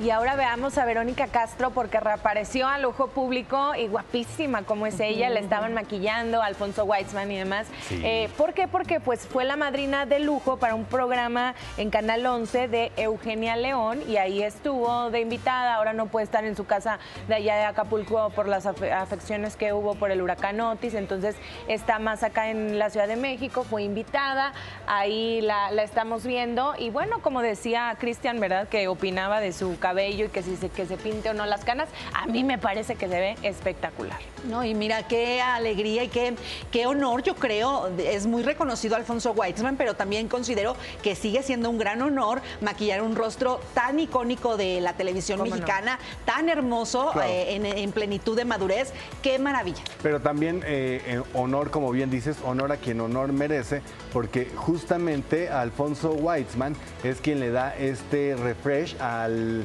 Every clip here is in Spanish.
Y ahora veamos a Verónica Castro porque reapareció al ojo público y guapísima como es ella, le estaban maquillando, Alfonso Weitzman y demás. Eh, ¿Por qué? Porque pues fue la madrina de lujo para un programa en Canal 11 de Eugenia León y ahí estuvo de invitada, ahora no puede estar en su casa de allá de Acapulco por las afecciones que hubo por el huracán Otis, entonces está más acá en la Ciudad de México, fue invitada, ahí la, la estamos viendo. Y bueno, como decía Cristian, ¿verdad? Que opinaba de su cabello y que si se, que se pinte o no las canas, a mí me parece que se ve espectacular. No, y mira qué alegría y qué, qué honor, yo creo, es muy reconocido Alfonso Weitzman, pero también considero que sigue siendo un gran honor maquillar un rostro tan icónico de la televisión mexicana, tan hermoso, eh, en, plenitud de madurez, qué maravilla. Pero también eh, honor, como bien dices, honor a quien honor merece, porque justamente Alfonso Weitzman es quien le da este refresh al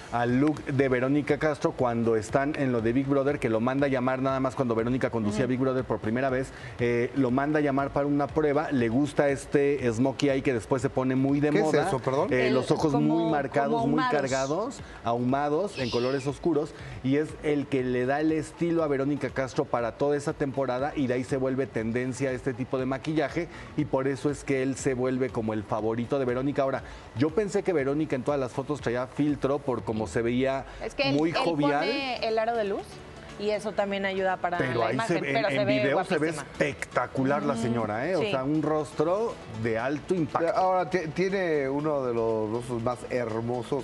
al look de Verónica Castro cuando están en lo de Big Brother, que lo manda a llamar nada más cuando Verónica conducía Big Brother por primera vez, eh, lo manda a llamar para una prueba, le gusta este smokey ahí que después se pone muy de ¿Qué moda. Es eso, perdón? Eh, los ojos muy marcados, muy cargados, ahumados, en colores oscuros, y es el que le da el estilo a Verónica Castro para toda esa temporada y de ahí se vuelve tendencia a este tipo de maquillaje y por eso es que él se vuelve como el favorito de Verónica. Ahora, yo pensé que Verónica en todas las fotos traía filtro por como se veía es que muy él, jovial. Pone el aro de luz y eso también ayuda para pero la ahí imagen, se, pero en, se en ve video se ve espectacular la señora, ¿eh? Sí. O sea, un rostro de alto impacto. Ahora, tiene uno de los rostros más hermosos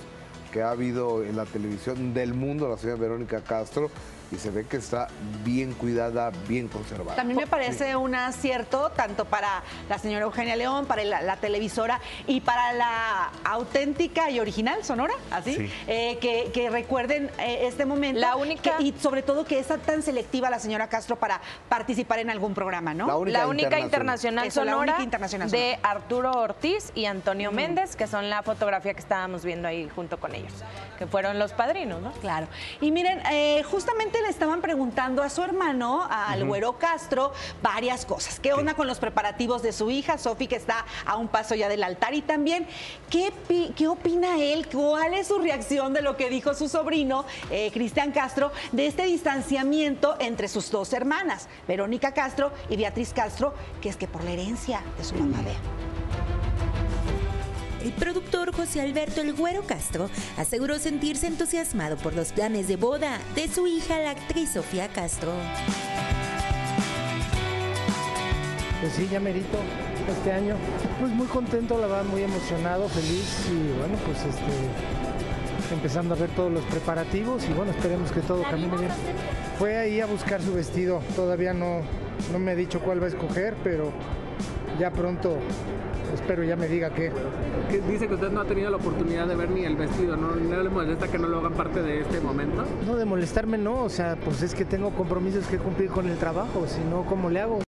que ha habido en la televisión del mundo, la señora Verónica Castro, y se ve que está bien cuidada, bien conservada. También me parece un acierto tanto para la señora Eugenia León, para la, la televisora y para la auténtica y original Sonora, así, Sí. Eh, que, que recuerden eh, este momento. La única- que- y sobre todo que está tan selectiva la señora Castro para participar en algún programa, ¿no? La única La única internacional. internacional, Eso, la sonora única internacional de Arturo Ortiz y Antonio Méndez, que son la fotografía que estábamos viendo ahí junto con ellos, que fueron los padrinos, ¿no? Claro. Y miren, eh, justamente le estaban preguntando a su hermano, al güero Castro, varias cosas. ¿Qué onda con los preparativos de su hija, Sofi, que está a un paso ya del altar? Y también, ¿qué, qué opina él? ¿Cuál es su reacción de lo que dijo su sobrino, eh, Cristian Castro, de este distanciamiento entre sus dos hermanas, Verónica Castro y Beatriz Castro, que es que por la herencia de su mamá, vea. El productor José Alberto El Güero Castro aseguró sentirse entusiasmado por los planes de boda de su hija, la actriz Sofía Castro. Pues sí, ya merito este año. Pues muy contento, la verdad, muy emocionado, feliz y bueno, pues este empezando a ver todos los preparativos y bueno, esperemos que todo camine bien. Fue ahí a buscar su vestido, todavía no, no me ha dicho cuál va a escoger, pero ya pronto espero ya me diga qué. Que dice que usted no ha tenido la oportunidad de ver ni el vestido, ¿no? ¿No le molesta que no lo hagan parte de este momento? No, de molestarme no, o sea, pues es que tengo compromisos que cumplir con el trabajo, si no, ¿cómo le hago?